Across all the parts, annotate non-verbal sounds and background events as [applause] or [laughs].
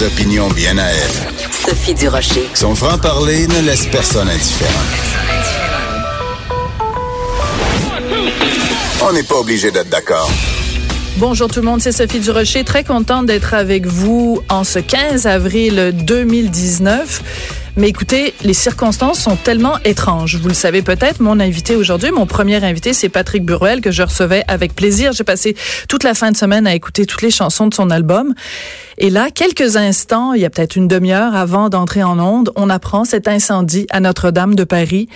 Des opinions bien à elle. Sophie Durocher. Son franc-parler ne laisse personne indifférent. On n'est pas obligé d'être d'accord. Bonjour tout le monde, c'est Sophie Durocher. Très contente d'être avec vous en ce 15 avril 2019. Mais écoutez, les circonstances sont tellement étranges. Vous le savez peut-être, mon invité aujourd'hui, mon premier invité, c'est Patrick Buruel, que je recevais avec plaisir. J'ai passé toute la fin de semaine à écouter toutes les chansons de son album. Et là, quelques instants, il y a peut-être une demi-heure avant d'entrer en onde, on apprend cet incendie à Notre-Dame de Paris.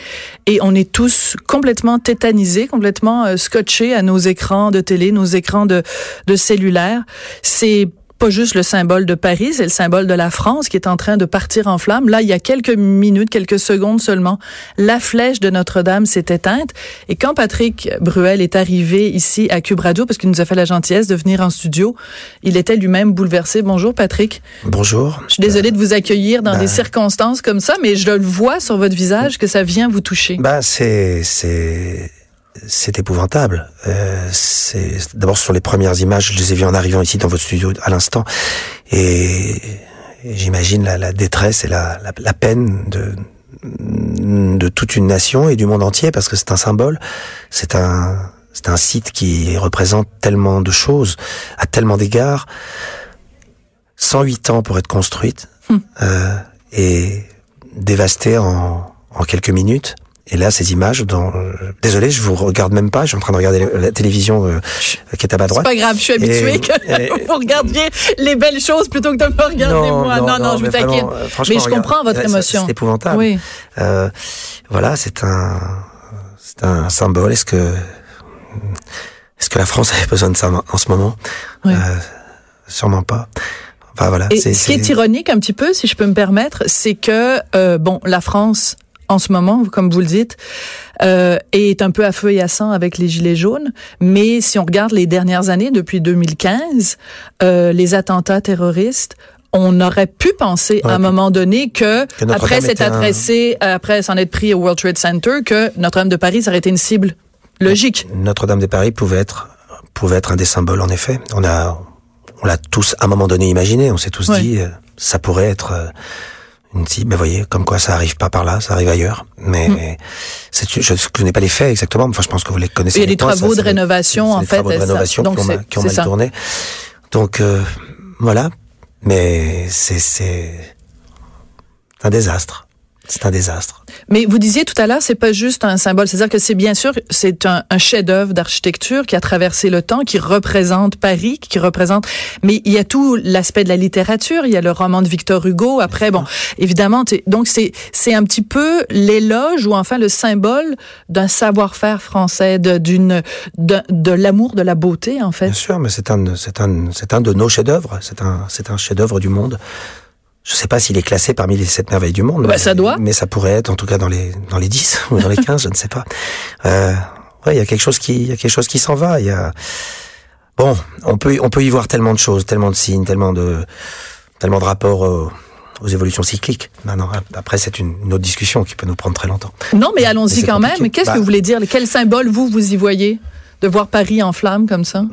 Et on est tous complètement tétanisés, complètement euh, scotchés à nos écrans de télé, nos écrans de, de cellulaire. C'est pas juste le symbole de Paris, c'est le symbole de la France qui est en train de partir en flammes. Là, il y a quelques minutes, quelques secondes seulement, la flèche de Notre-Dame s'est éteinte. Et quand Patrick Bruel est arrivé ici à Cube Radio, parce qu'il nous a fait la gentillesse de venir en studio, il était lui-même bouleversé. Bonjour Patrick. Bonjour. Je suis désolée de vous accueillir dans Ben- des circonstances comme ça, mais je le vois sur votre visage que ça vient vous toucher. Bah c'est c'est c'est épouvantable. Euh, c'est d'abord sur les premières images, je les ai vues en arrivant ici dans votre studio à l'instant, et, et j'imagine la, la détresse et la, la, la peine de de toute une nation et du monde entier parce que c'est un symbole, c'est un c'est un site qui représente tellement de choses à tellement d'égards. 108 ans pour être construite euh, et dévastée en, en quelques minutes. Et là, ces images, dont, euh, désolé, je vous regarde même pas. Je suis en train de regarder la, télévision euh, qui est à ma C'est droite. pas grave, je suis habituée Et- [laughs] que et- vous regardiez les belles choses plutôt que de me regarder moi. Non, non, je mais vous taquine. Mais je regarde, comprends votre c'est- émotion. C'est épouvantable. Oui. Euh, voilà, c'est un, c'est un symbole. Est-ce que, est-ce que la France avait besoin de ça en ce moment? Oui. Euh, Sûrement pas. Enfin voilà. Et c'est- ce qui est c'est- ironique un petit peu, si je peux me permettre, c'est que euh, bon, la France en ce moment, comme vous le dites, euh, est un peu à feu et à sang avec les gilets jaunes. Mais si on regarde les dernières années, depuis 2015, euh, les attentats terroristes. On aurait pu penser à un moment donné que, après s'être un- adressé, après s'en être pris au World Trade Center, que Notre-Dame de Paris aurait été une cible logique. Notre-Dame de Paris pouvait être pouvait être un des symboles en effet. On a on l'a tous à un moment donné imaginé. On s'est tous Ouais. dit euh, ça pourrait être cible. Mais voyez, comme quoi ça arrive pas par là, ça arrive ailleurs. Mais c'est je je connais pas les faits exactement. Enfin, je pense que vous les connaissez. Il y a des ça, travaux de rénovation, en des fait, Travaux de ça- rénovation donc qui ont, mal- qui ont c'est mal ça. tourné. Donc euh, voilà. Mais c'est c'est un désastre. C'est un désastre. Mais vous disiez tout à l'heure, c'est pas juste un symbole. C'est-à-dire que c'est bien sûr, c'est un, un chef-d'œuvre d'architecture qui a traversé le temps, qui représente Paris, qui représente. Mais il y a tout l'aspect de la littérature. Il y a le roman de Victor Hugo. Après, bon, évidemment, donc c'est c'est un petit peu l'éloge ou enfin le symbole d'un savoir-faire français, d'une de, de l'amour de la beauté en fait. Bien sûr, mais c'est un, c'est un, c'est un de nos chefs-d'œuvre. C'est un, c'est un chef-d'œuvre du monde. Je sais pas s'il est classé parmi les sept merveilles du monde. Bah, mais, ça doit. Mais ça pourrait être, en tout cas, dans les, dans les 10 ou dans les 15, je ne sais pas. Euh, ouais, il y a quelque chose qui, il y a quelque chose qui s'en va. Il y a, bon, on peut, on peut y voir tellement de choses, tellement de signes, tellement de, tellement de rapports aux, aux évolutions cycliques. Maintenant, après, c'est une, une autre discussion qui peut nous prendre très longtemps. Non, mais allons-y quand même. Qu'est-ce Bah- que vous voulez dire? Quel symbole vous vous y voyez? De voir Paris en flammes comme ça?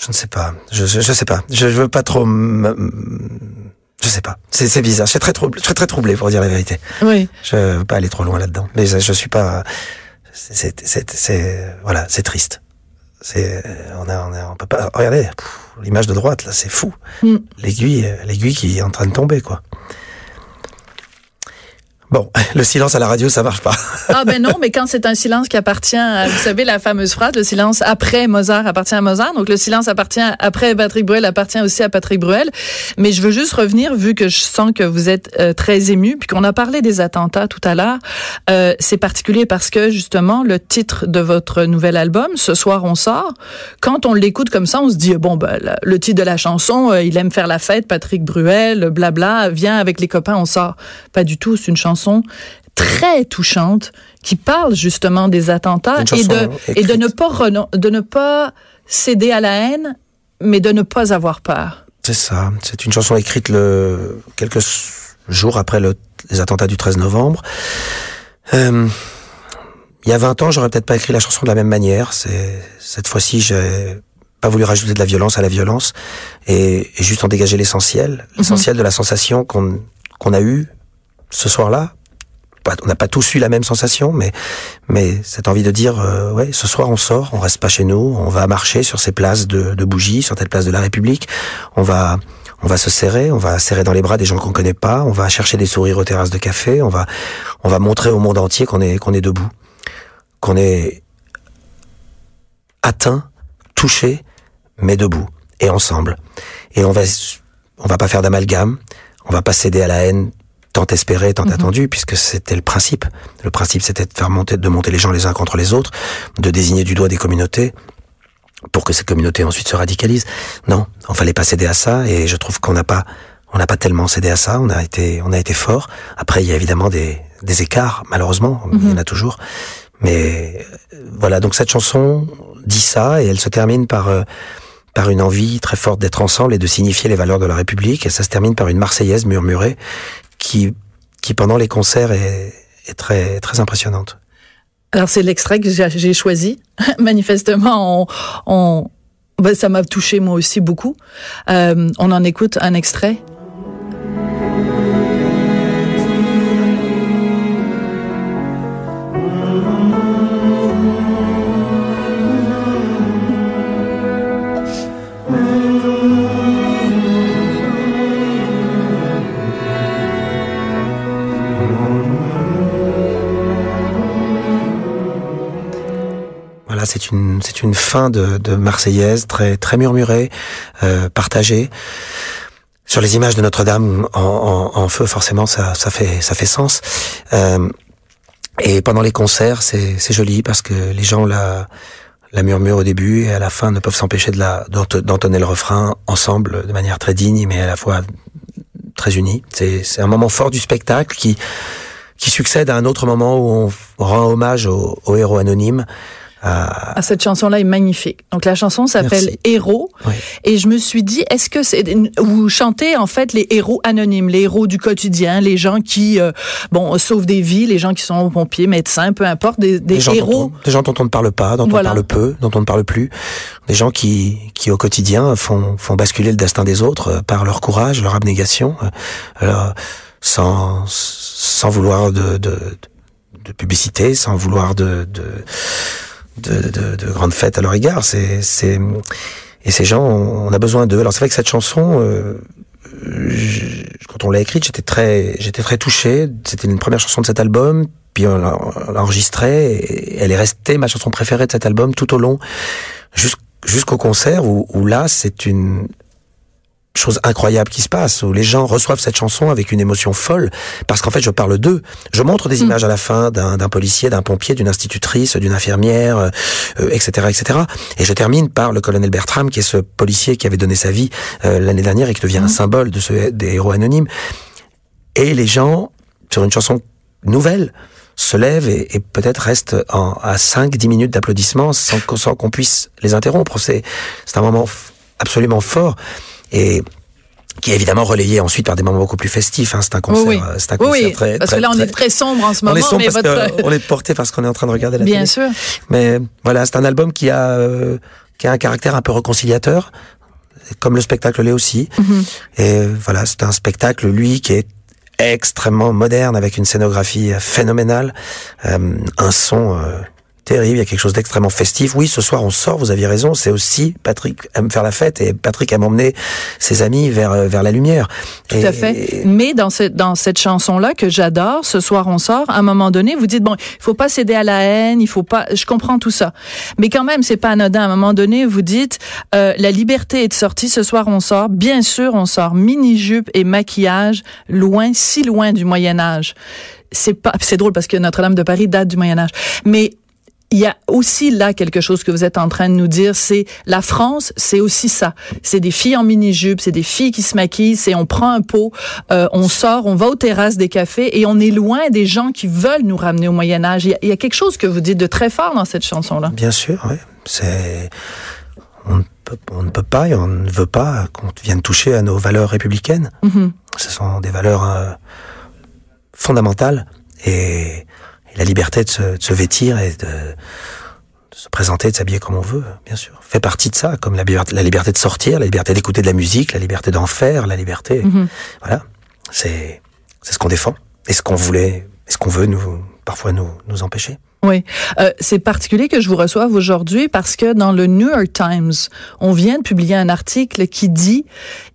Je ne sais pas. Je, je, je sais pas. Je, je veux pas trop. Je sais pas. C'est, c'est bizarre. Je suis très troublé. Je suis très troublé pour dire la vérité. Oui. Je veux pas aller trop loin là-dedans. Mais je, je suis pas. C'est, c'est, c'est, c'est- voilà, c'est triste. C'est, on a, on a, on peut pas. Regardez, l'image de droite là, c'est fou. Mm. L'aiguille, euh, l'aiguille qui est en train de tomber, quoi. Bon, [laughs] le silence à la radio, ça marche pas. [laughs] Ah ben non, mais quand c'est un silence qui appartient, à, vous savez la fameuse phrase, le silence après Mozart appartient à Mozart. Donc le silence appartient après Patrick Bruel appartient aussi à Patrick Bruel. Mais je veux juste revenir, vu que je sens que vous êtes euh, très ému, puis qu'on a parlé des attentats tout à l'heure. Euh, c'est particulier parce que justement le titre de votre nouvel album, ce soir on sort. Quand on l'écoute comme ça, on se dit bon ben le titre de la chanson, euh, il aime faire la fête, Patrick Bruel, blabla, vient avec les copains, on sort. Pas du tout, c'est une chanson très touchante qui parle justement des attentats et de, et de ne pas de ne pas céder à la haine, mais de ne pas avoir peur. C'est ça. C'est une chanson écrite le, quelques jours après le, les attentats du 13 novembre. Euh, il y a 20 ans, j'aurais peut-être pas écrit la chanson de la même manière. C'est cette fois-ci, j'ai pas voulu rajouter de la violence à la violence et, et juste en dégager l'essentiel, l'essentiel de la sensation qu'on qu'on a eue ce soir-là, on n'a pas tous eu la même sensation, mais cette envie de dire, euh, ouais, ce soir on sort, on reste pas chez nous, on va marcher sur ces places de, bougies, sur telle place de la République, on va on va se serrer, on va serrer dans les bras des gens qu'on connaît pas, on va chercher des sourires aux terrasses de café, on va on va montrer au monde entier qu'on est qu'on est debout, qu'on est atteint, touché, mais debout et ensemble. Et on va on va pas faire d'amalgame, on va pas céder à la haine tant espéré, tant mhm. attendu, puisque c'était le principe. Le principe, c'était de faire monter, de monter les gens les uns contre les autres, de désigner du doigt des communautés pour que ces communautés ensuite se radicalisent. Non, on fallait pas céder à ça, et je trouve qu'on n'a pas, on n'a pas tellement cédé à ça. On a été, on a été fort. Après, il y a évidemment des, des écarts, malheureusement, il y en a mhm. toujours. Mais euh, voilà, donc cette chanson dit ça, et elle se termine par euh, par une envie très forte d'être ensemble et de signifier les valeurs de la République. Et ça se termine par une Marseillaise murmurée qui, qui pendant les concerts est, est très, très impressionnante. Alors c'est l'extrait que j'ai choisi. [laughs] Manifestement, on, on ben, ça m'a touché moi aussi beaucoup. Euh, on en écoute un extrait. C'est une fin de, Marseillaise très murmurée, euh, partagée. Sur les images de Notre-Dame en, feu, forcément, ça, fait sens. Euh, et pendant les concerts, c'est joli parce que les gens la la murmurent au début et à la fin ne peuvent s'empêcher d'entonner le refrain ensemble de manière très digne mais à la fois très unie. C'est un moment fort du spectacle qui succède à un autre moment où on rend hommage aux au héros anonymes ah. ah, cette chanson-là est magnifique. Donc la chanson s'appelle Héros. Et je me suis dit, est-ce que c'est vous chantez en fait les héros anonymes, les héros du quotidien, les gens qui euh, bon sauvent des vies, les gens qui sont pompiers, médecins, peu importe, des, des héros. des gens dont on ne parle pas, dont on parle peu, dont on ne parle plus, des gens qui qui au quotidien font font basculer le destin des autres euh, par leur courage, leur abnégation, euh, sans sans vouloir de, de de publicité, sans vouloir de, de de, de, de grandes fêtes à leur égard. C'est, c'est, et ces gens, on a besoin d'eux. Alors c'est vrai que cette chanson, euh, quand on l'a écrite, j'étais très, j'étais très touché. C'était une première chanson de cet album. Puis on l'a, enregistrée. Et elle est restée ma chanson préférée de cet album tout au long, jusqu'au concert où, où là, c'est une chose incroyable qui se passe, où les gens reçoivent cette chanson avec une émotion folle, parce qu'en fait, je parle d'eux. Je montre des mm. images à la fin d'un policier, d'un pompier, d'une institutrice, d'une infirmière, etc., euh, etc. Et je termine par le colonel Bertram, qui est ce policier qui avait donné sa vie euh, l'année dernière et qui devient un mm. symbole de ce, des héros anonymes. Et les gens, sur une chanson nouvelle, se lèvent et, et peut-être restent en, à 5-10 minutes d'applaudissements sans, sans qu'on puisse les interrompre. C'est un moment absolument fort et qui est évidemment relayé ensuite par des moments beaucoup plus festifs. Hein. C'est un concert, oui, c'est un concert oui, très, parce que là on est très sombre en ce moment. On est sombre mais parce votre... on est porté parce qu'on est en train de regarder la Bien télé. sûr. Mais voilà, c'est un album qui a euh, qui a un caractère un peu réconciliateur, comme le spectacle l'est aussi. Mm-hmm. Et voilà, c'est un spectacle lui qui est extrêmement moderne avec une scénographie phénoménale, euh, un son euh, terrible, il y a quelque chose d'extrêmement festif. Oui, ce soir on sort, vous aviez raison, c'est aussi Patrick aime faire la fête et Patrick aime emmener ses amis vers euh, vers la lumière. Tout à fait. Mais dans cette dans cette chanson là que j'adore, ce soir on sort, à un moment donné, vous dites bon, il faut pas céder à la haine, il faut pas je comprends tout ça. Mais quand même, c'est pas anodin à un moment donné, vous dites euh, la liberté est sortie, ce soir on sort, bien sûr on sort mini-jupe et maquillage loin si loin du Moyen Âge. C'est pas c'est drôle parce que Notre-Dame de Paris date du Moyen Âge. Mais il y a aussi là quelque chose que vous êtes en train de nous dire, c'est la France, c'est aussi ça. C'est des filles en mini-jupe, c'est des filles qui se maquillent, c'est on prend un pot, euh, on sort, on va aux terrasses des cafés et on est loin des gens qui veulent nous ramener au Moyen Âge. Il y a, il y a quelque chose que vous dites de très fort dans cette chanson-là. Bien sûr, oui. C'est on ne, peut, on ne peut pas et on ne veut pas qu'on vienne toucher à nos valeurs républicaines. Mhm. Ce sont des valeurs euh, fondamentales et la liberté de se, de se vêtir et de, de se présenter, de s'habiller comme on veut, bien sûr, fait partie de ça, comme la, liberté- la liberté de sortir, la liberté d'écouter de la musique, la liberté d'en faire, la liberté. Mhm. Voilà, c'est c'est ce qu'on défend et ce qu'on voulait, et ce qu'on veut nous parfois nous nous empêcher. Oui, Euh, c'est particulier que je vous reçoive aujourd'hui parce que dans le New York Times, on vient de publier un article qui dit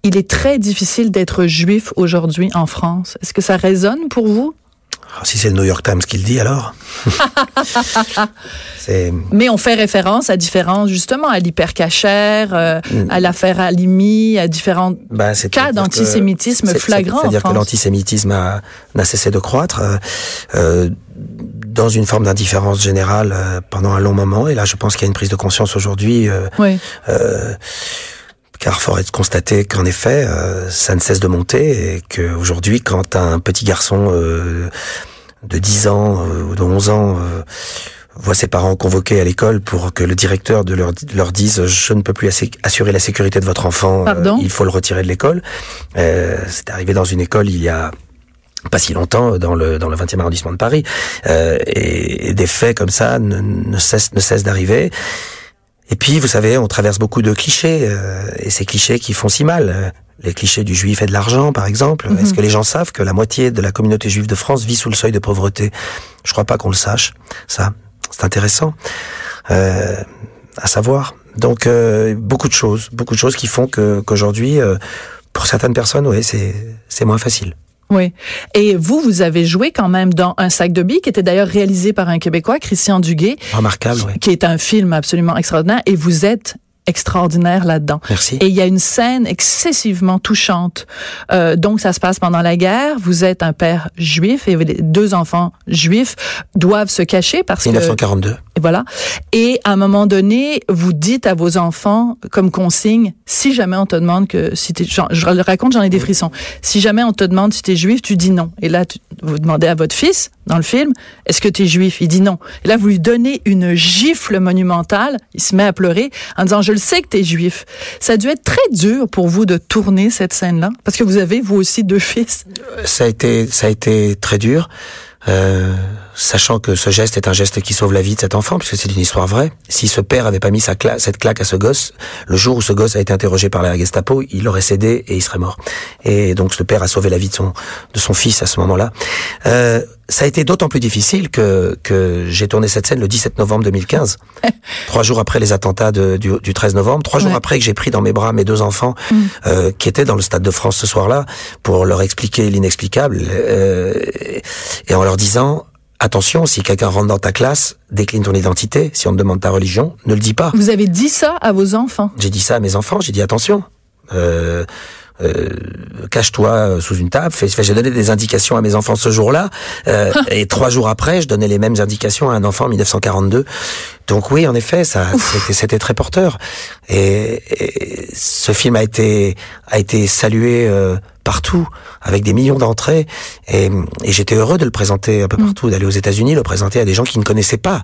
il est très difficile d'être juif aujourd'hui en France. Est-ce que ça résonne pour vous? Alors, si c'est le New York Times qui le dit, alors? [laughs] Mais on fait référence à différents, justement, à l'hypercachère, euh, à l'affaire Alimi, à différents c'est cas d'antisémitisme flagrant C'est-à-dire que l'antisémitisme a- n'a cessé de croître euh, euh, dans une forme d'indifférence générale euh, pendant un long moment. Et là, je pense qu'il y a une prise de conscience aujourd'hui. Oui. Car fort est de constater qu'en effet, euh, ça ne cesse de monter et qu'aujourd'hui, quand un petit garçon euh, de 10 ans euh, ou de 11 ans euh, voit ses parents convoqués à l'école pour que le directeur de leur, leur dise je ne peux plus assurer la sécurité de votre enfant, euh, Pardon? il faut le retirer de l'école. Euh, C'est arrivé dans une école il y a pas si longtemps dans le dans le 20e arrondissement de Paris Euh, et, et des faits comme ça ne, ne cessent ne cessent d'arriver. Et puis, vous savez, on traverse beaucoup de clichés, euh, et ces clichés qui font si mal. Euh, Les clichés du juif et de l'argent, par exemple. Est-ce que les gens savent que la moitié de la communauté juive de France vit sous le seuil de pauvreté? Je crois pas qu'on le sache. Ça, c'est intéressant euh, à savoir. Donc, euh, beaucoup de choses, beaucoup de choses qui font que qu'aujourd'hui, euh, pour certaines personnes, oui, c'est c'est moins facile. Oui. Et vous, vous avez joué quand même dans Un sac de billes, qui était d'ailleurs réalisé par un Québécois, Christian Duguay, Remarquable, oui. qui est un film absolument extraordinaire, et vous êtes extraordinaire là-dedans. Merci. Et il y a une scène excessivement touchante. Euh, donc, ça se passe pendant la guerre. Vous êtes un père juif et deux enfants juifs doivent se cacher parce que 1942. et voilà. Et à un moment donné, vous dites à vos enfants comme consigne, si jamais on te demande que si t'es, je le raconte, j'en ai des frissons. Si jamais on te demande si t'es juif, tu dis non. Et là, tu- vous demandez à votre fils dans le film, est-ce que t'es juif? Il dit non. Et là, vous lui donnez une gifle monumentale. Il se met à pleurer en disant, je le sais que t'es juif. Ça a dû être très dur pour vous de tourner cette scène-là, parce que vous avez vous aussi deux fils. ça a été ça a été très dur, euh, sachant que ce geste est un geste qui sauve la vie de cet enfant, puisque c'est une histoire vraie. Si ce père avait pas mis sa cla- cette claque à ce gosse, le jour où ce gosse a été interrogé par la Gestapo, il aurait cédé et il serait mort. Et donc ce père a sauvé la vie de son de son fils à ce moment-là. Euh, ça a été d'autant plus difficile que que j'ai tourné cette scène le 17 novembre 2015, [laughs] trois jours après les attentats de- du, du 13 novembre, trois jours Ouais. après que j'ai pris dans mes bras mes deux enfants euh, qui étaient dans le stade de France ce soir-là pour leur expliquer l'inexplicable euh, et en leur disant attention si quelqu'un rentre dans ta classe décline ton identité. Si on te demande ta religion ne le dis pas. Vous avez dit ça à vos enfants. j'ai dit ça à mes enfants j'ai dit attention. Euh, euh, cache-toi euh, sous une table. Fais- fais- J'ai donné des indications à mes enfants ce jour-là, euh, et trois jours après, je donnais les mêmes indications à un enfant en 1942. Donc oui, en effet, ça, c'était, c'était très porteur. Et, et ce film a été a été salué euh, partout, avec des millions d'entrées, et, et j'étais heureux de le présenter un peu partout, d'aller aux États-Unis, le présenter à des gens qui ne connaissaient pas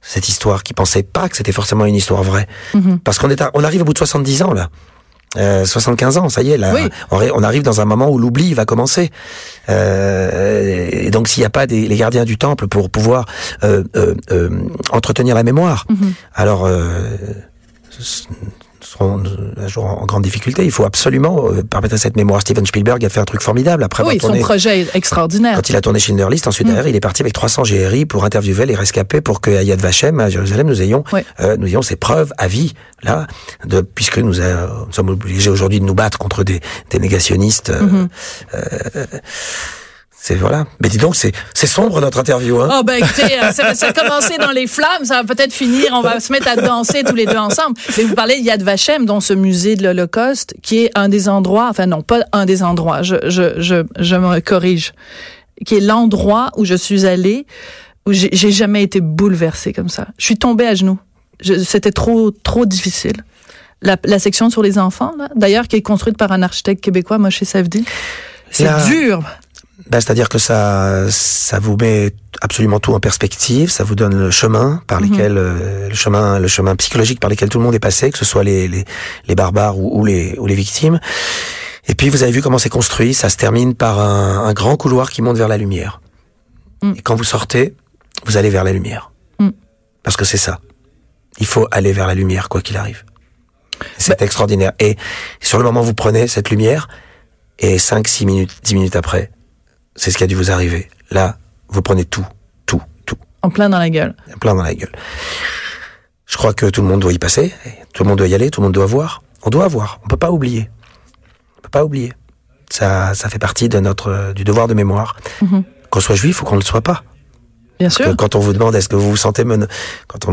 cette histoire, qui pensaient pas que c'était forcément une histoire vraie. Parce qu'on est, à- on arrive au bout de 70 ans là. Euh, 75 ans, ça y est, là, Oui. on, arrive dans un moment où l'oubli va commencer. Euh, et donc, s'il n'y a pas des, les gardiens du temple pour pouvoir euh, euh, euh, entretenir la mémoire, alors euh, ce, serons un jour en grande difficulté. Il faut absolument euh, permettre à cette mémoire. Steven Spielberg a fait un truc formidable après Oui, avoir son tourné. projet est extraordinaire. Quand il a tourné Schindler List, ensuite derrière, il est parti avec 300 GRI pour interviewer les rescapés pour qu'à Yad Vashem, à Jérusalem, nous ayons, euh, nous ayons ces preuves à vie, là, de, puisque nous, euh, nous sommes obligés aujourd'hui de nous battre contre des, des négationnistes. euh, Mhm. euh, c'est voilà. Mais dis donc, c'est sombre notre interview. Hein. Oh ben écoutez, euh, ça, ça a commencé dans les flammes, ça va peut-être finir, on va se mettre à danser tous les deux ensemble. Mais vous parlez de Yad Vashem, dont ce musée de l'Holocauste, qui est un des endroits, enfin non, pas un des endroits, je, je, je, je me corrige, qui est l'endroit où je suis allée, où j'ai jamais été bouleversée comme ça. Je suis tombée à genoux. C'était trop, trop difficile. La, la section sur les enfants, d'ailleurs, qui est construite par un architecte québécois, Moshe Savdi, c'est dur. Ben, C'est-à-dire que ça, ça vous met absolument tout en perspective, ça vous donne le chemin par Mhm. lequel, euh, le chemin, le chemin psychologique par lequel tout le monde est passé, que ce soit les, les, les barbares ou, ou les, ou les victimes. Et puis vous avez vu comment c'est construit, ça se termine par un, un grand couloir qui monte vers la lumière. Mm. Et quand vous sortez, vous allez vers la lumière. Mm. Parce que c'est ça. Il faut aller vers la lumière, quoi qu'il arrive. C'est Bah extraordinaire. Et sur le moment, vous prenez cette lumière, et 5, 6 minutes, 10 minutes après, c'est ce qui a dû vous arriver. Là, vous prenez tout, tout, tout, En plein dans la gueule. plein dans la gueule. Je crois que tout le monde doit y passer, tout le monde doit y aller, tout le monde doit voir. On doit voir, on peut pas oublier. On peut pas oublier. Ça, ça fait partie de notre, du devoir de mémoire. Mhm. Qu'on soit juif ou qu'on ne le soit pas. Bien Que sûr. quand on vous demande est-ce que vous vous sentez mena- quand on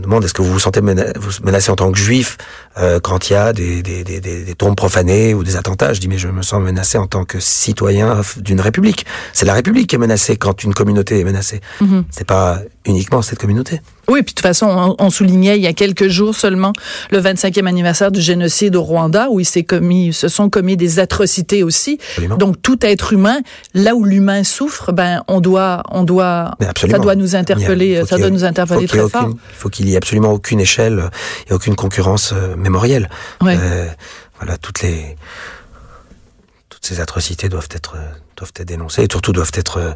demande est-ce que vous vous sentez mena- menacé en tant que juif euh, quand il y a des, des, des, des, tombes profanées ou des attentats, je dis mais je me sens menacé en tant que citoyen d'une république. C'est la république qui est menacée quand une communauté est menacée. Mhm. C'est pas uniquement cette communauté. Oui, puis de toute façon, on, on soulignait il y a quelques jours seulement le 25e anniversaire du génocide au Rwanda, où il s'est commis, se sont commis des atrocités aussi. Absolument. Donc tout être humain, là où l'humain souffre, ben on doit, on doit, ça doit nous a- interpeller, ça doit ait- nous interpeller très fort. aucune- Il faut qu'il y ait absolument aucune échelle euh, et aucune concurrence euh, mémorielle. Euh, voilà, toutes les toutes ces atrocités doivent être doivent être dénoncées et surtout doivent être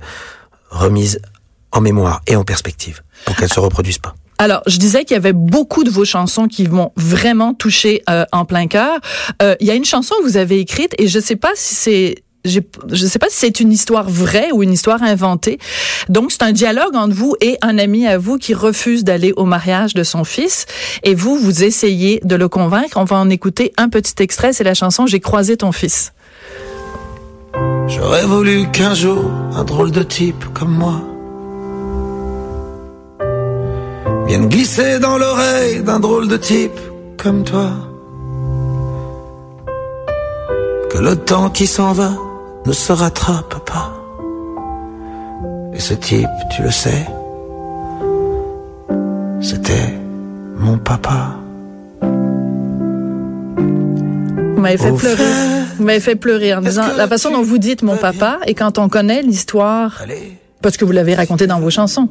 remises en mémoire et en perspective pour qu'elles se reproduisent pas. Alors, je disais qu'il y avait beaucoup de vos chansons qui vont vraiment toucher euh, en plein cœur. Euh, Il y a une chanson que vous avez écrite et je sais pas si c'est je ne sais pas si c'est une histoire vraie ou une histoire inventée. Donc, c'est un dialogue entre vous et un ami à vous qui refuse d'aller au mariage de son fils. Et vous, vous essayez de le convaincre. On va en écouter un petit extrait. C'est la chanson J'ai croisé ton fils. J'aurais voulu qu'un jour un drôle de type comme moi vienne glisser dans l'oreille d'un drôle de type comme toi. Que le temps qui s'en va ne se rattrape pas. Et ce type, tu le sais, c'était mon papa. Vous m'avez fait Au pleurer. Vous m'avez fait pleurer en disant la façon dont vous dites mon papa et quand on connaît l'histoire parce que vous l'avez raconté dans vos chansons,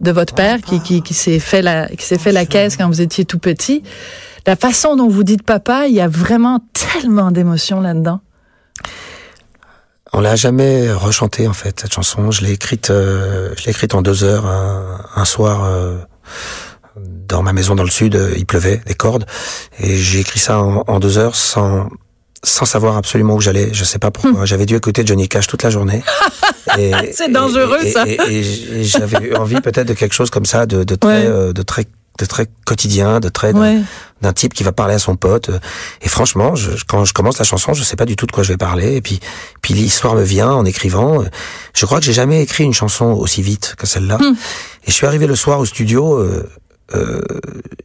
de votre père qui, qui, qui s'est fait la, qui s'est fait la caisse quand vous étiez tout petit. La façon dont vous dites papa, il y a vraiment tellement d'émotions là-dedans. On l'a jamais rechanté en fait cette chanson. Je l'ai écrite, euh, je l'ai écrite en deux heures un, un soir euh, dans ma maison dans le sud. euh, Il pleuvait des cordes et j'ai écrit ça en, en deux heures sans sans savoir absolument où j'allais. Je sais pas pourquoi. J'avais dû écouter Johnny Cash toute la journée. [laughs] C'est dangereux, et- ça. Et, et- et j'avais eu envie peut-être de quelque chose comme ça, de, de très, Ouais. euh, de très, de très quotidien, de très d'un- Ouais. d'un type qui va parler à son pote. Et franchement, je, quand je commence la chanson, je sais pas du tout de quoi je vais parler. Et puis, puis l'histoire me vient en écrivant. Je crois que j'ai jamais écrit une chanson aussi vite que celle-là. Hmm. Et je suis arrivé le soir au studio. Euh, euh,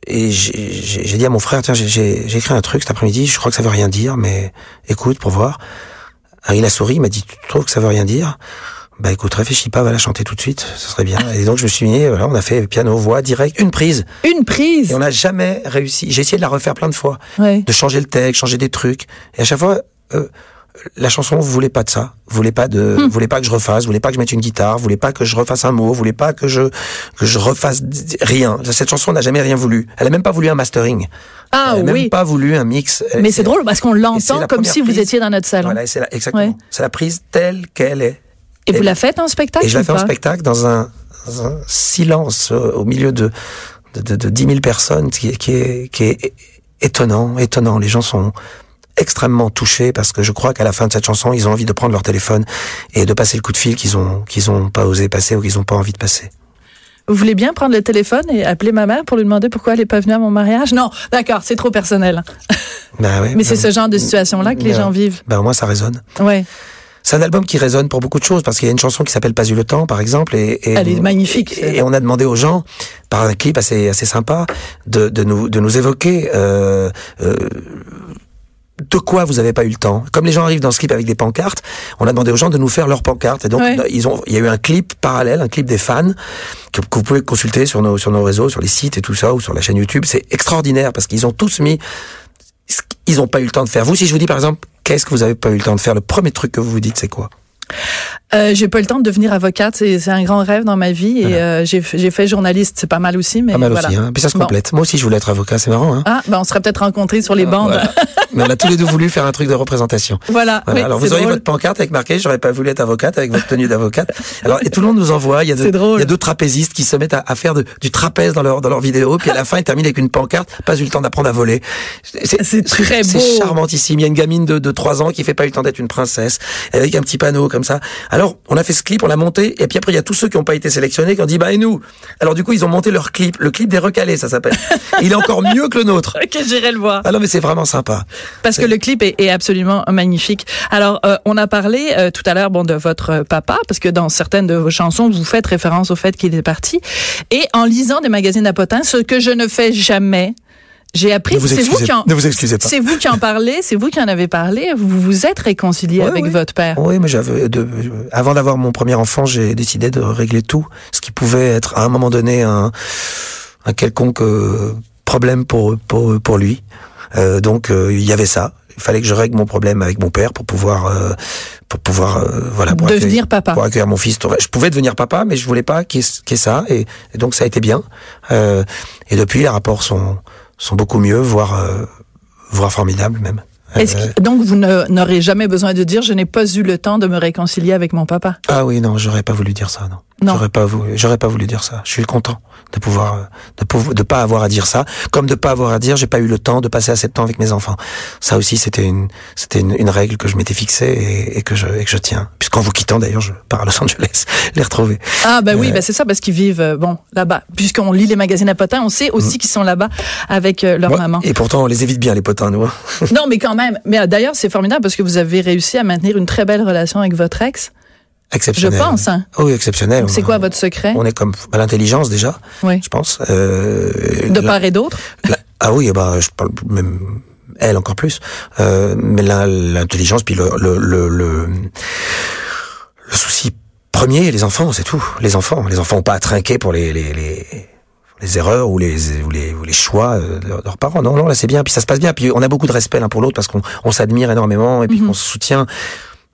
et j'ai dit à mon frère, tiens, j'ai- écrit un truc cet après-midi, je crois que ça veut rien dire, mais écoute pour voir. Alors, il a souri, il m'a dit, tu trouves que ça veut rien dire? Bah écoute, réfléchis pas, va la chanter tout de suite, ce serait bien. Et donc je me suis mis, voilà, on a fait piano, voix, direct, une prise. Une prise? Et on n'a jamais réussi. J'ai essayé de la refaire plein de fois, Ouais. de changer le texte, changer des trucs. Et à chaque fois, euh, la chanson vous voulez pas de ça. Vous voulez pas de, vous voulez pas que je refasse, vous voulez pas que je mette une guitare, vous voulez pas que je refasse un mot, vous voulez pas que je que je refasse rien. Cette chanson n'a jamais rien voulu. Elle a même pas voulu un mastering. Ah Elle a oui. même pas voulu un mix. Mais c'est drôle parce qu'on l'entend comme si vous étiez dans notre salon. Voilà, c'est la- exactement. Ouais. C'est la prise telle qu'elle est. Et vous la faites en spectacle Et je la fais en spectacle dans un, dans un silence euh, au milieu de, de, de, de 10 000 personnes qui, qui, est, qui est étonnant, étonnant. Les gens sont extrêmement touchés parce que je crois qu'à la fin de cette chanson, ils ont envie de prendre leur téléphone et de passer le coup de fil qu'ils ont qu'ils ont pas osé passer ou qu'ils ont pas envie de passer. Vous voulez bien prendre le téléphone et appeler ma mère pour lui demander pourquoi elle est pas venue à mon mariage? Non, d'accord, c'est trop personnel. Ben oui, Mais c'est ben- ce genre de situation-là que les ben- gens vivent. Ben au moins ça résonne. Ouais, C'est un album qui résonne pour beaucoup de choses parce qu'il y a une chanson qui s'appelle Pas eu le temps par exemple et, et Elle est magnifique. Et, et on a demandé aux gens par un clip assez assez sympa de, de nous de nous évoquer euh, euh, de quoi vous avez pas eu le temps. Comme les gens arrivent dans ce clip avec des pancartes, on a demandé aux gens de nous faire leurs pancartes. Et donc Ouais. ils ont il y a eu un clip parallèle, un clip des fans que, que vous pouvez consulter sur nos sur nos réseaux, sur les sites et tout ça ou sur la chaîne YouTube. C'est extraordinaire parce qu'ils ont tous mis ce qu'ils ont pas eu le temps de faire. Vous, si je vous dis par exemple, qu'est-ce que vous avez pas eu le temps de faire, le premier truc que vous vous dites, c'est quoi? Euh, j'ai pas eu le temps de devenir avocate, c'est c'est un grand rêve dans ma vie et euh, j'ai fait journaliste, c'est pas mal aussi, mais Pas mal voilà. aussi, hein. Puis ça se Bon. complète. Moi aussi, je voulais être avocat, c'est marrant, hein. Ah, ben on serait peut-être rencontrés sur les bandes. Voilà. [laughs] Mais on a tous les deux voulu faire un truc de représentation. Voilà. Voilà. oui, Alors c'est vous auriez votre pancarte avec marqué j'aurais pas voulu être avocate avec votre tenue d'avocate. [laughs] Alors et tout le monde nous envoie, il y a, C'est deux- drôle. il y a deux trapézistes qui se mettent à, à faire de- du trapèze dans leur dans leur vidéo puis à la fin ils terminent avec une pancarte pas eu le temps d'apprendre à voler. C'est très C'est beau. charmantissime. Il y a une gamine de, de 3 ans qui fait pas eu le temps d'être une princesse avec un petit panneau comme ça. Alors on a fait ce clip, on l'a monté et puis après il y a tous ceux qui n'ont pas été sélectionnés qui ont dit bah et nous? Alors du coup ils ont monté leur clip, le clip des recalés ça s'appelle. [laughs] il est encore mieux que le nôtre. Ok, j'irai le voir. Ah non mais c'est vraiment sympa. Parce que le clip est, est absolument magnifique. Alors, euh, on a parlé euh, tout à l'heure bon de votre papa, parce que dans certaines de vos chansons, vous faites référence au fait qu'il est parti. Et en lisant des magazines à potins, ce que je ne fais jamais, j'ai appris. Ne vous C'est vous excusez- qui en, ne vous excusez pas. C'est vous qui en parlez, c'est vous qui en avez parlé. Vous vous êtes réconcilié avec votre père. Oui, mais j'avais de, avant d'avoir mon premier enfant, j'ai décidé de régler tout, ce qui pouvait être à un moment donné un, un quelconque euh, problème pour pour pour lui. Euh, donc euh, il y avait ça. Il fallait que je règle mon problème avec mon père pour pouvoir euh, pour pouvoir euh, voilà pour Devenir papa. pour accueillir mon fils. Je pouvais devenir papa, mais je voulais pas qu'il y ait, qu'il y ait ça et, et donc ça a été bien. Euh, et depuis les rapports sont sont beaucoup mieux, voire euh, voire formidables même. Est-ce Euh, que- donc vous ne- n'aurez jamais besoin de dire je n'ai pas eu le temps de me réconcilier avec mon papa? Ah oui, non, j'aurais pas voulu dire ça, non. Non. J'aurais pas voulu, j'aurais pas voulu dire ça. Je suis content de pouvoir, euh, de pouvoir, de pas avoir à dire ça, comme de pas avoir à dire j'ai pas eu le temps de passer assez de temps avec mes enfants. Ça aussi, c'était une, c'était une, une règle que je m'étais fixée et, et que je, et que je tiens. Puisqu'en vous quittant, d'ailleurs, je pars à Los Angeles [laughs] les retrouver. Ah ben oui, ben c'est ça parce qu'ils vivent euh, bon là-bas. Puisqu'on lit les magazines à potins, on sait aussi qu'ils sont là-bas avec euh, leur Ouais. maman. Et pourtant, on les évite bien, les potins, nous. hein. Non, mais quand même. Mais euh, d'ailleurs, c'est formidable parce que vous avez réussi à maintenir une très belle relation avec votre ex. Je Exceptionnel. pense. Hein. Oh oui, exceptionnel. C'est quoi votre secret? On est comme à l'intelligence déjà, Oui. je pense. Euh, De la- part et d'autre? Ah oui, ben, je parle même elle encore plus. Euh, mais l'intelligence, puis le, le, le, le, le souci premier, les enfants, c'est tout. Les enfants, les enfants ont pas à trinquer pour les, les, les, les erreurs ou les, ou les, ou les choix euh, de leurs- parents. Non, non, là c'est bien. Puis ça se passe bien. Puis on a beaucoup de respect l'un pour l'autre parce qu'on on s'admire énormément et puis qu'on se soutient.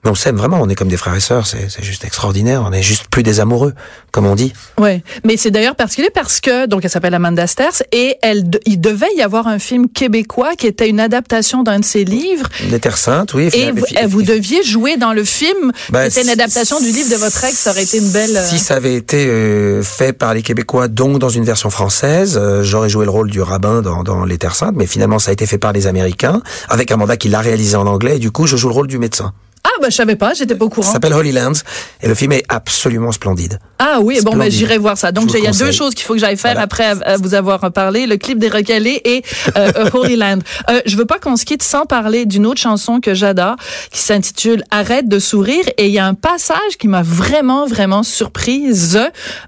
Mais on s'aime vraiment. On est comme des frères et sœurs. C'est c'est juste extraordinaire. On est juste plus des amoureux, comme on dit. Oui. Mais c'est d'ailleurs particulier parce que donc elle s'appelle Amanda Sters et elle il devait y avoir un film québécois qui était une adaptation d'un de ses livres Les terres saintes, oui. et vous, vous deviez jouer dans le film Bah, qui était une adaptation du livre de votre ex. Ça aurait été une belle. euh, Si ça avait été euh, fait par les Québécois, donc dans une version française, euh, j'aurais joué le rôle du rabbin dans, dans Les Terres Saintes, mais finalement ça a été fait par les Américains, avec un mandat qui l'a réalisé en anglais, et du coup je joue le rôle du médecin. Ah ben je savais pas, j'étais pas au Ça courant. s'appelle Holy Lands, et le film est absolument splendide. Ah oui, bon ben Splendide. j'irai voir ça. Donc il y a deux choses qu'il faut que j'aille faire Voilà. après à- à vous avoir parlé, le clip des recalés et euh, [laughs] Holy Land. Euh, je veux pas qu'on se quitte sans parler d'une autre chanson que j'adore qui s'intitule Arrête de sourire et il y a un passage qui m'a vraiment vraiment surprise.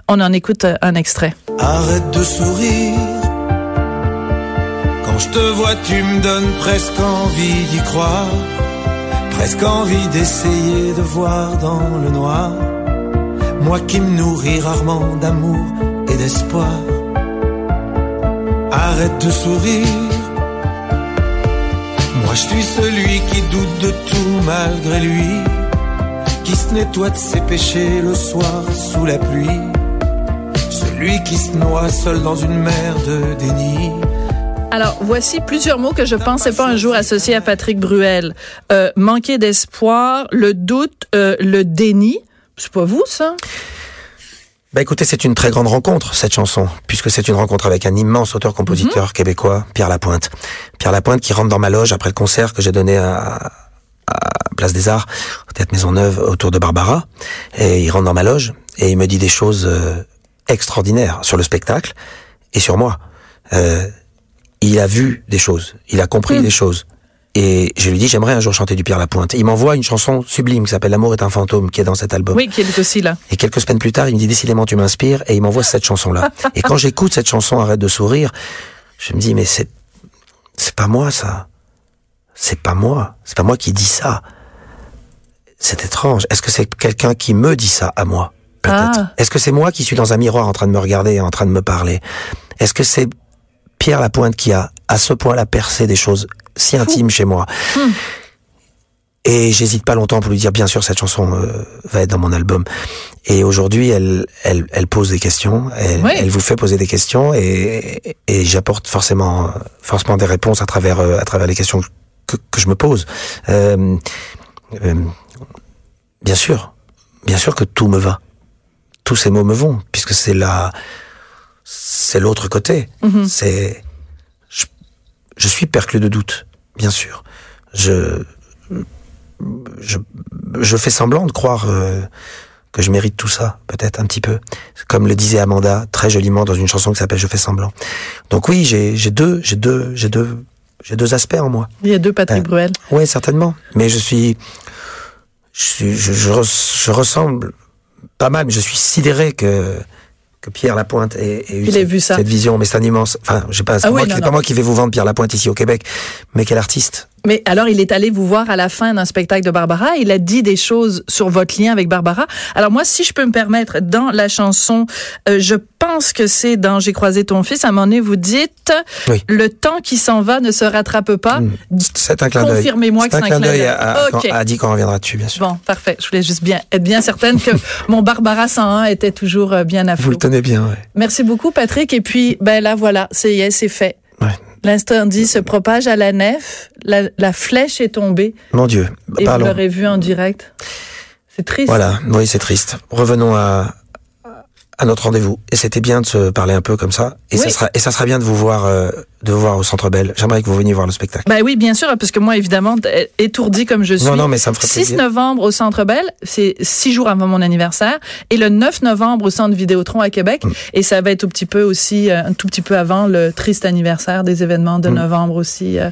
On en écoute euh, un extrait. Arrête de sourire. Quand je te vois, tu me donnes presque envie d'y croire. Presque envie d'essayer de voir dans le noir. Moi qui me nourris rarement d'amour et d'espoir. Arrête de sourire. Moi je suis celui qui doute de tout malgré lui. Qui se nettoie de ses péchés le soir sous la pluie. Celui qui se noie seul dans une mer de déni. Alors, voici plusieurs mots que je pensais pas un jour associer à Patrick Bruel. Euh, manquer d'espoir, le doute, euh, le déni. C'est pas vous, ça? Bah écoutez, c'est une très grande rencontre, cette chanson, puisque c'est une rencontre avec un immense auteur-compositeur Mhm. québécois, Pierre Lapointe. Pierre Lapointe qui rentre dans ma loge après le concert que j'ai donné à, à Place des Arts, au Théâtre Maisonneuve, autour de Barbara. Et il rentre dans ma loge et il me dit des choses euh, extraordinaires sur le spectacle et sur moi. Euh, il a vu des choses, il a compris des choses. Et je lui dis, j'aimerais un jour chanter du Pierre Lapointe. Il m'envoie une chanson sublime qui s'appelle L'amour est un fantôme, qui est dans cet album. Oui, qui est aussi là. Et quelques semaines plus tard, il me dit décidément tu m'inspires et il m'envoie cette chanson-là. [laughs] et quand j'écoute cette chanson Arrête de sourire, je me dis mais c'est c'est pas moi ça. C'est pas moi. C'est pas moi qui dis ça. C'est étrange. Est-ce que c'est quelqu'un qui me dit ça à moi Peut-être? Ah. Est-ce que c'est moi qui suis dans un miroir en train de me regarder et en train de me parler? Est-ce que c'est Pierre Lapointe qui a à ce point-là percé des choses si intimes chez moi et j'hésite pas longtemps pour lui dire, bien sûr, cette chanson euh, va être dans mon album. Et aujourd'hui, elle, elle, elle pose des questions, elle, Oui. elle vous fait poser des questions, et, et j'apporte forcément, forcément des réponses à travers, euh, à travers les questions que, que je me pose. Euh, euh, bien sûr, bien sûr que tout me va. Tous ces mots me vont, puisque c'est la, c'est l'autre côté. C'est, je, je suis perclus de doute, bien sûr. Je, je, je fais semblant de croire euh, que je mérite tout ça, peut-être un petit peu. Comme le disait Amanda très joliment dans une chanson qui s'appelle Je fais semblant. Donc oui, j'ai j'ai deux, j'ai deux, j'ai deux, j'ai deux aspects en moi. Il y a deux Patrick Ouais. Bruel. Oui, certainement. Mais je suis, je, suis, je, je, je ressemble pas mal, mais je suis sidéré que que Pierre Lapointe ait, ait eu cette, vu ça. cette vision. Mais c'est un immense. Enfin, j'ai pas. C'est Ah oui, c'est pas moi qui vais vous vendre Pierre Lapointe ici au Québec, mais quel artiste. Mais alors, il est allé vous voir à la fin d'un spectacle de Barbara. Il a dit des choses sur votre lien avec Barbara. Alors moi, si je peux me permettre, dans la chanson, euh, je pense que c'est dans J'ai croisé ton fils, à un moment donné, vous dites Oui. le temps qui s'en va ne se rattrape pas. Mm. C'est un clin d'œil. Confirmez-moi que C'est un clin d'œil à, à, Ok. quand- à dit qu'on reviendra dessus, bien sûr. Bon, parfait. Je voulais juste bien être bien certaine que [laughs] mon Barbara 101 était toujours euh, bien à Vous flot. le tenez bien, ouais. Merci beaucoup, Patrick. Et puis, ben là, voilà, c'est fait. Ouais. L'incendie se propage à la nef. La, la flèche est tombée. Mon Dieu. Et Parlons. vous l'aurez vu en direct. C'est triste. Voilà, oui, c'est triste. Revenons à, à notre rendez-vous. Et c'était bien de se parler un peu comme ça. Et, Oui. ça, sera, et ça sera bien de vous voir, euh, de vous voir au Centre Bell. J'aimerais que vous veniez voir le spectacle. Ben oui, bien sûr, parce que moi, évidemment, d- étourdi comme je suis. non, non, mais ça me ferait 6 plaisir. novembre au Centre Bell, c'est six jours avant mon anniversaire, et le 9 novembre au Centre Vidéotron à Québec, Mm. et ça va être un petit peu aussi, euh, un tout petit peu avant le triste anniversaire des événements Mm. de novembre aussi euh,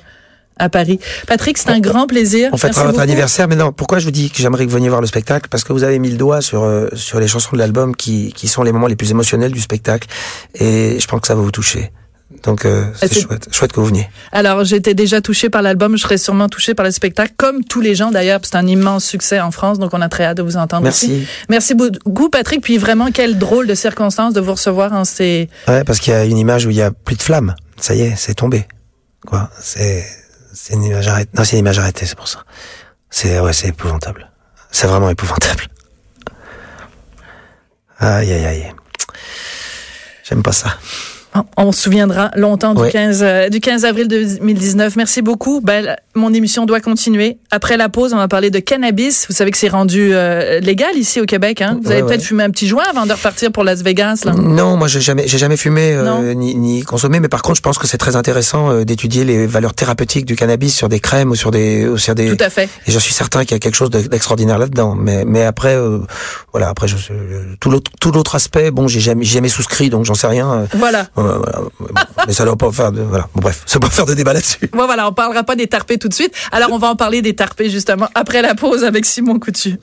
à Paris. Patrick, c'est un grand plaisir. On fêtera votre anniversaire, mais non, pourquoi je vous dis que j'aimerais que vous veniez voir le spectacle? Parce que vous avez mis le doigt sur, euh, sur les chansons de l'album qui, qui sont les moments les plus émotionnels du spectacle. Et je pense que ça va vous toucher. Donc, euh, c'est c'est- chouette, chouette que vous veniez. Alors, j'étais déjà touchée par l'album, je serai sûrement touchée par le spectacle, comme tous les gens d'ailleurs, c'est un immense succès en France, donc on a très hâte de vous entendre aussi. Merci. Merci beaucoup, Patrick. Puis vraiment, quelle drôle de circonstance de vous recevoir en ces. Ouais, parce qu'il y a une image où il y a plus de flammes. Ça y est, c'est tombé. Quoi? C'est c'est une image arrêtée. Non, c'est une image arrêtée, c'est pour ça. C'est ouais, c'est épouvantable. C'est vraiment épouvantable. Aïe aïe aïe. J'aime pas ça. On se souviendra longtemps du, Ouais. 15, euh, du 15 avril 2019. Merci beaucoup. Ben, mon émission doit continuer. Après la pause, on va parler de cannabis. Vous savez que c'est rendu euh, légal ici au Québec. Hein? Vous Ouais, ouais. peut-être fumer un petit joint avant de repartir pour Las Vegas. Là. Non, moi j'ai jamais j'ai jamais fumé euh, ni, ni consommé, mais par contre je pense que c'est très intéressant euh, d'étudier les valeurs thérapeutiques du cannabis sur des crèmes ou sur des ou sur des Tout à fait. et je suis certain qu'il y a quelque chose de- d'extraordinaire là-dedans. Mais mais après voilà après je, tout l'autre tout l'autre aspect bon j'ai jamais jamais souscrit donc j'en sais rien. Voilà. voilà, voilà. mais ça doit pas faire de voilà bon bref ça doit pas faire de débat là-dessus. Bon, voilà, on parlera pas des tarpés Alors, on va en parler des tarpés justement après la pause avec Simon Coutu.